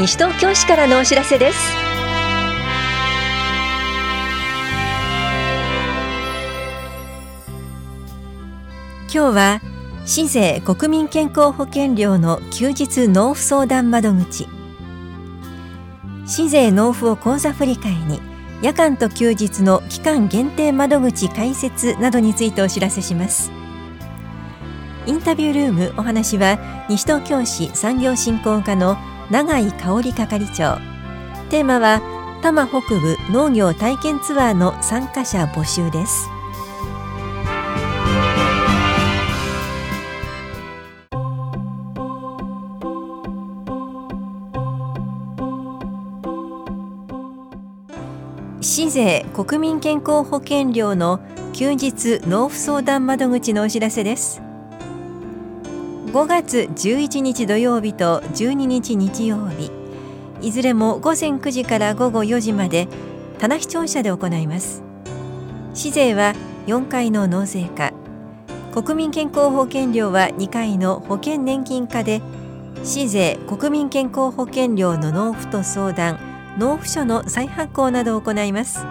西東京市からのお知らせです。今日は市税国民健康保険料の休日納付相談窓口。市税納付を口座振替に夜間と休日の期間限定窓口開設などについてお知らせします。インタビュールームお話は西東京市産業振興課の永井香織係長。テーマは多摩北部農業体験ツアーの参加者募集です。市税国民健康保険料の休日納付相談窓口のお知らせです。5月11日土曜日と12日日曜日。いずれも午前9時から午後4時まで棚視聴者で行います。市税は4回の納税課。国民健康保険料は2回の保険年金課で市税国民健康保険料の納付と相談納付書の再発行などを行います。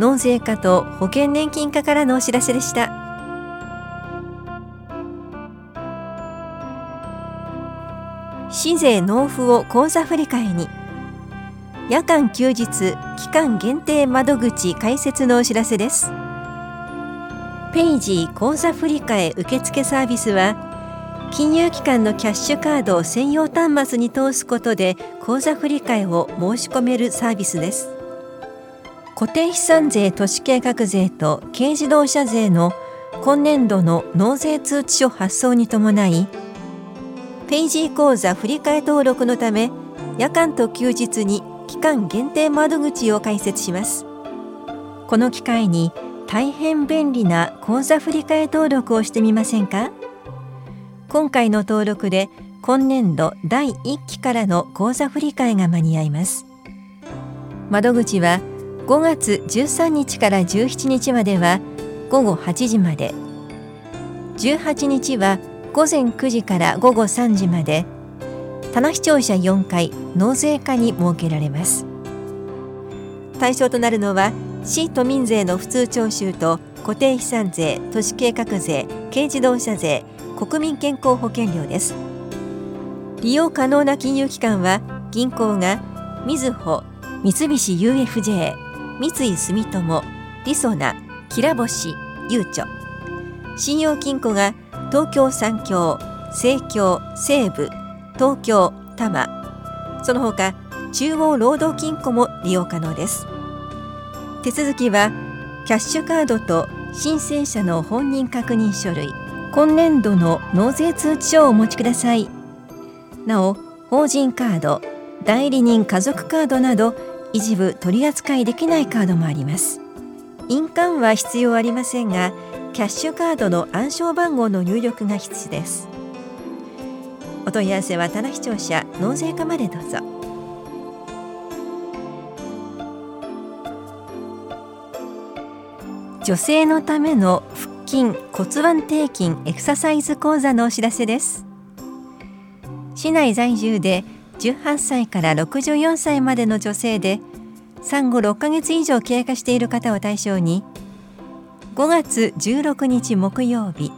納税課と保険年金課からのお知らせでした。市税納付を口座振替に。夜間休日期間限定窓口開設のお知らせです。ペイジー口座振替受付サービスは金融機関のキャッシュカードを専用端末に通すことで口座振替を申し込めるサービスです。固定資産税都市計画税と軽自動車税の今年度の納税通知書発送に伴いペイジー口座振替登録のため夜間と休日に期間限定窓口を開設します。この機会に大変便利な口座振替登録をしてみませんか？今回の登録で今年度第1期からの口座振替が間に合います。窓口は5月13日から17日までは午後8時まで。18日は午前9時から午後3時まで棚視聴者4回納税課に設けられます。対象となるのは市都民税の普通徴収と固定資産税都市計画税軽自動車税国民健康保険料です。利用可能な金融機関は銀行がみずほ三菱 UFJ 三井住友りそなきらぼしゆうちょ。信用金庫が東京三協西京西部東京多摩。その他中央労働金庫も利用可能です。手続きはキャッシュカードと申請者の本人確認書類。今年度の納税通知書をお持ちください。なお法人カード代理人家族カードなど一部取り扱いできないカードもあります。印鑑は必要ありませんがキャッシュカードの暗証番号の入力が必須です。お問い合わせは棚視聴者納税課までどうぞ。女性のための腹筋骨盤底筋エクササイズ講座のお知らせです。市内在住で18歳から64歳までの女性で産後6ヶ月以上経過している方を対象に5月16日木曜日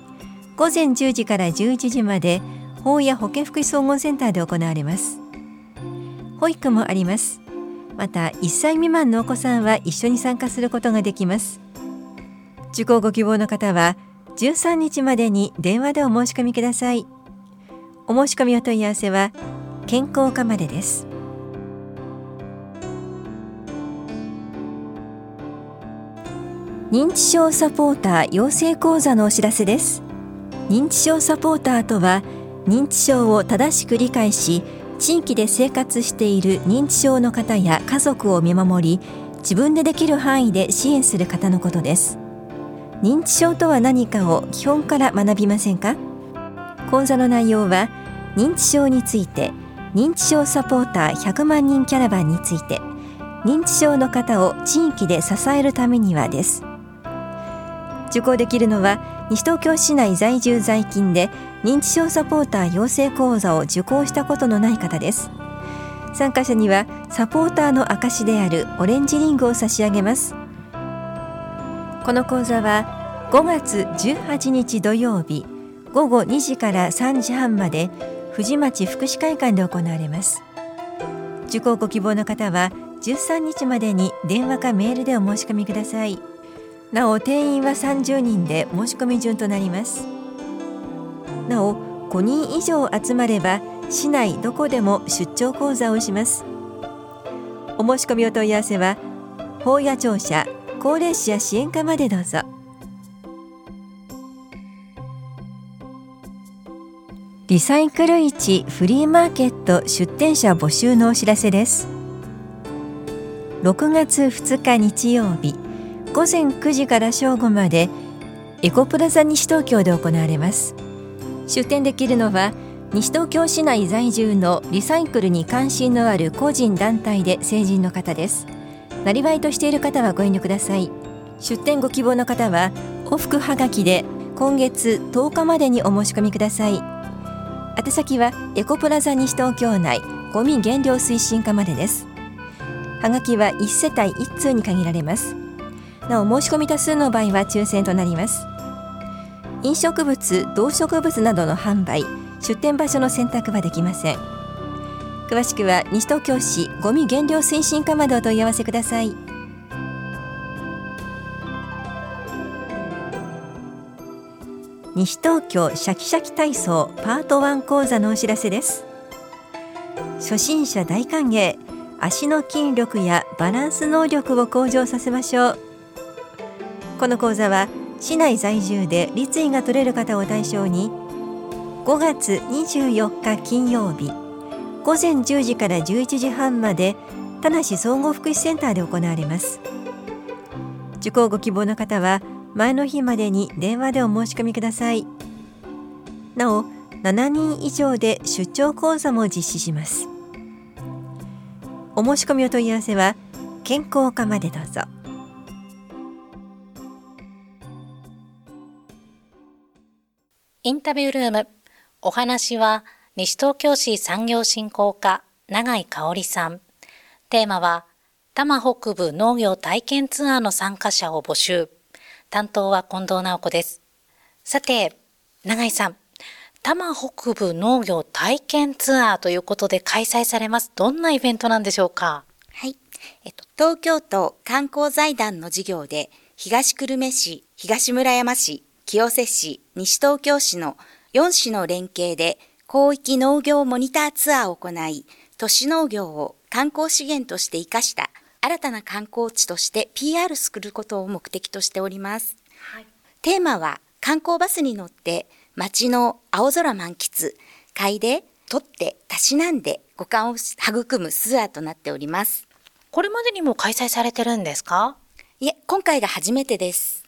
午前10時から11時まで法や保健福祉総合センターで行われます。保育もあります。また1歳未満のお子さんは一緒に参加することができます。受講ご希望の方は13日までに電話でお申し込みください。お申し込みお問い合わせは健康課までです。認知症サポーター養成講座のお知らせです。認知症サポーターとは認知症を正しく理解し地域で生活している認知症の方や家族を見守り自分でできる範囲で支援する方のことです。認知症とは何かを基本から学びませんか？講座の内容は認知症について認知症サポーター100万人キャラバンについて認知症の方を地域で支えるためにはです。受講できるのは西東京市内在住在勤で認知症サポーター養成講座を受講したことのない方です。参加者にはサポーターの証であるオレンジリングを差し上げます。この講座は5月18日土曜日午後2時から3時半まで藤町福祉会館で行われます。受講ご希望の方は13日までに電話かメールでお申し込みください。なお定員は30人で申し込み順となります。なお5人以上集まれば市内どこでも出張講座をします。お申し込みお問い合わせは法や庁舎高齢者支援課までどうぞ。リサイクル市フリーマーケット出店者募集のお知らせです。6月2日日曜日。午前9時から正午までエコプラザ西東京で行われます。出店できるのは西東京市内在住のリサイクルに関心のある個人団体で成人の方です。なりわいとしている方はご遠慮ください。出店ご希望の方は往復はがきで今月10日までにお申し込みください。宛先はエコプラザ西東京内ゴミ減量推進課までです。はがきは1世帯1通に限られます。なお申し込み多数の場合は抽選となります。飲食物動植物などの販売出店場所の選択はできません。詳しくは西東京市ごみ減量推進課までお問い合わせください。西東京シャキシャキ体操パート1講座のお知らせです。初心者大歓迎。足の筋力やバランス能力を向上させましょう。この講座は市内在住で立位が取れる方を対象に5月24日金曜日午前10時から11時半まで田無総合福祉センターで行われます。受講ご希望の方は前の日までに電話でお申し込みください。なお7人以上で出張講座も実施します。お申し込みお問い合わせは健康課までどうぞ。インタビュールームお話は西東京市産業振興課永井香織さん。テーマは多摩北部農業体験ツアーの参加者を募集。担当は近藤直子です。さて、永井さん。多摩北部農業体験ツアーということで開催されます。どんなイベントなんでしょうか？はい。えっと、東京都観光財団の事業で、東久留米市、東村山市、清瀬市、西東京市の4市の連携で広域農業モニターツアーを行い、都市農業を観光資源として活かした新たな観光地として PR することを目的としております。はい、テーマは観光バスに乗って街の青空満喫、嗅いで、取って、たしなんで五感を育むツアーとなっております。これまでにも開催されてるんですか？いえ、今回が初めてです。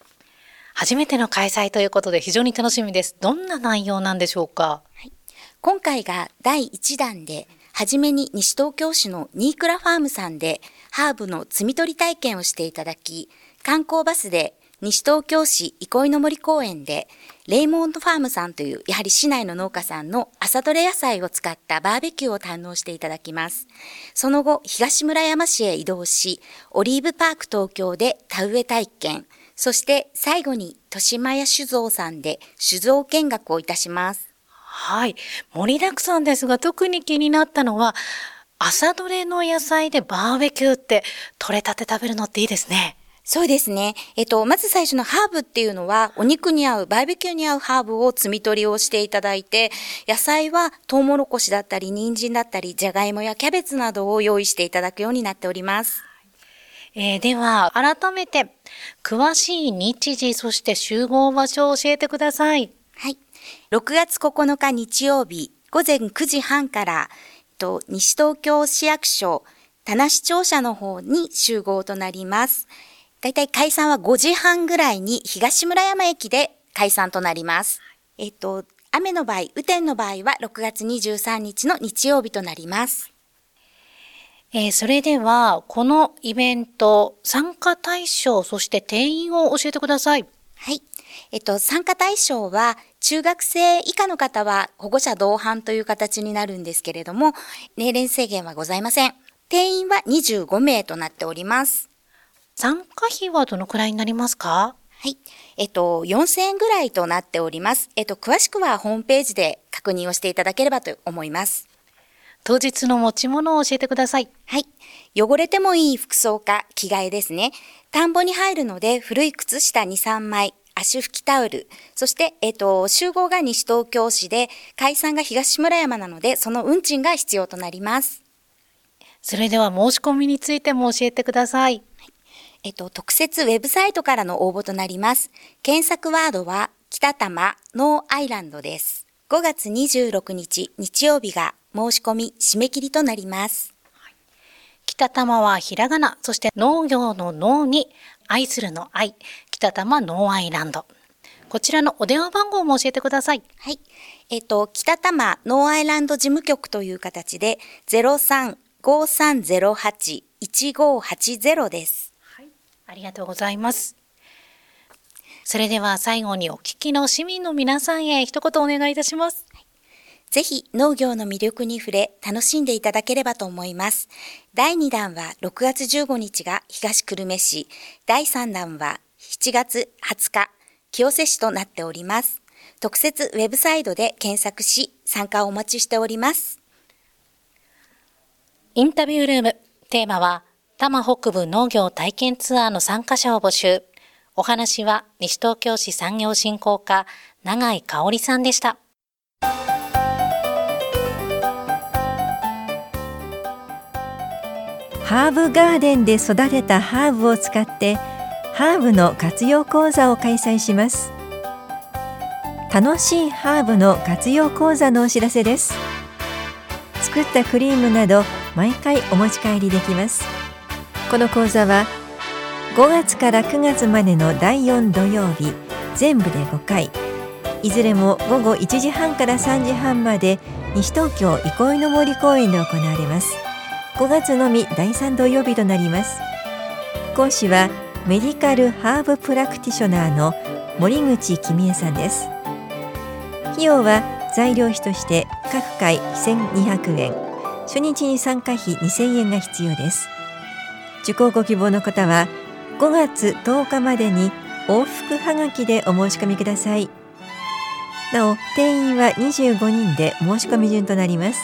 初めての開催ということで非常に楽しみです。どんな内容なんでしょうか、はい、今回が第1弾で、はじめに西東京市のニークラファームさんでハーブの摘み取り体験をしていただき、観光バスで西東京市憩いの森公園で、レイモンドファームさんという、やはり市内の農家さんの朝どれ野菜を使ったバーベキューを堪能していただきます。その後、東村山市へ移動し、オリーブパーク東京で田植え体験、そして最後に豊島屋酒造さんで酒造見学をいたします。はい。盛りだくさんですが、特に気になったのは、朝どれの野菜でバーベキューって取れたて食べるのっていいですね。そうですね。えっと、まず最初のハーブっていうのは、お肉に合う、バーベキューに合うハーブを摘み取りをしていただいて、野菜はトウモロコシだったり、人参だったり、じゃがいもやキャベツなどを用意していただくようになっております。えー、では、改めて、詳しい日時、そして集合場所を教えてください。はい。6月9日日曜日、午前9時半から、と西東京市役所、田無庁舎の方に集合となります。だいたい解散は5時半ぐらいに東村山駅で解散となります。えっと、雨の場合、雨天の場合は6月23日の日曜日となります。えー、それでは、このイベント、参加対象、そして定員を教えてください。はい。えっと、参加対象は、中学生以下の方は保護者同伴という形になるんですけれども、年齢制限はございません。定員は25名となっております。参加費はどのくらいになりますか？はい。えっと、4000円ぐらいとなっております。えっと、詳しくはホームページで確認をしていただければと思います。当日の持ち物を教えてください。はい。汚れてもいい服装か着替えですね。田んぼに入るので古い靴下2、3枚、足拭きタオル、そして、えっ、と、集合が西東京市で、解散が東村山なので、その運賃が必要となります。それでは申し込みについても教えてください。えっと、特設ウェブサイトからの応募となります。検索ワードは、北多摩ノーアイランドです。5月26日日曜日が申し込み締め切りとなります。北多摩はひらがな、そして農業の農に愛するの愛、北多摩ノーアイランド。こちらのお電話番号も教えてください。はい。えっ、と、北多摩ノーアイランド事務局という形で、03-5308-1580です。はい。ありがとうございます。それでは最後にお聞きの市民の皆さんへ一言お願いいたします。ぜひ農業の魅力に触れ楽しんでいただければと思います。第2弾は6月15日が東久留米市、第3弾は7月20日、清瀬市となっております。特設ウェブサイトで検索し、参加をお待ちしております。インタビュールーム、テーマは、多摩北部農業体験ツアーの参加者を募集。お話は西東京市産業振興課、永井香織さんでした。ハーブガーデンで育てたハーブを使ってハーブの活用講座を開催します。楽しいハーブの活用講座のお知らせです。作ったクリームなど毎回お持ち帰りできます。この講座は5月から9月までの第4土曜日全部で5回。いずれも午後1時半から3時半まで西東京憩いの森公園で行われます。5月のみ第3土曜日となります。講師はメディカルハーブプラクティショナーの森口君恵さんです。費用は材料費として各回1200円。初日に参加費2000円が必要です。受講ご希望の方は5月10日までに往復はがきでお申し込みください。なお定員は25人で申し込み順となります。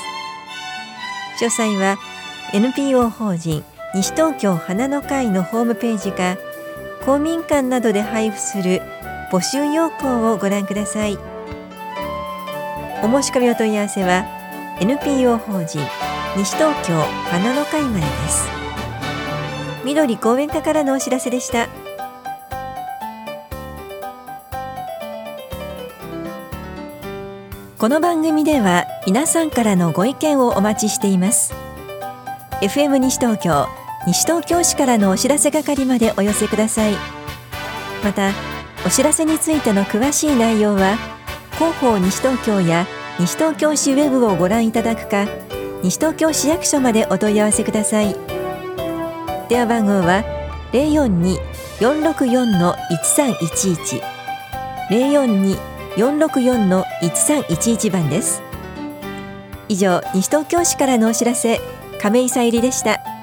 詳細は NPO 法人西東京花の会のホームページか公民館などで配布する募集要項をご覧ください。お申し込みお問い合わせは NPO 法人西東京花の会までです。緑公園課からのお知らせでした。この番組では皆さんからのご意見をお待ちしています。FM 西東京西東京市からのお知らせ係までお寄せください。またお知らせについての詳しい内容は広報西東京や西東京市ウェブをご覧いただくか西東京市役所までお問い合わせください。電話番号は042-464-1311 042-464-1311番です。以上西東京市からのお知らせ。亀井さゆりでした。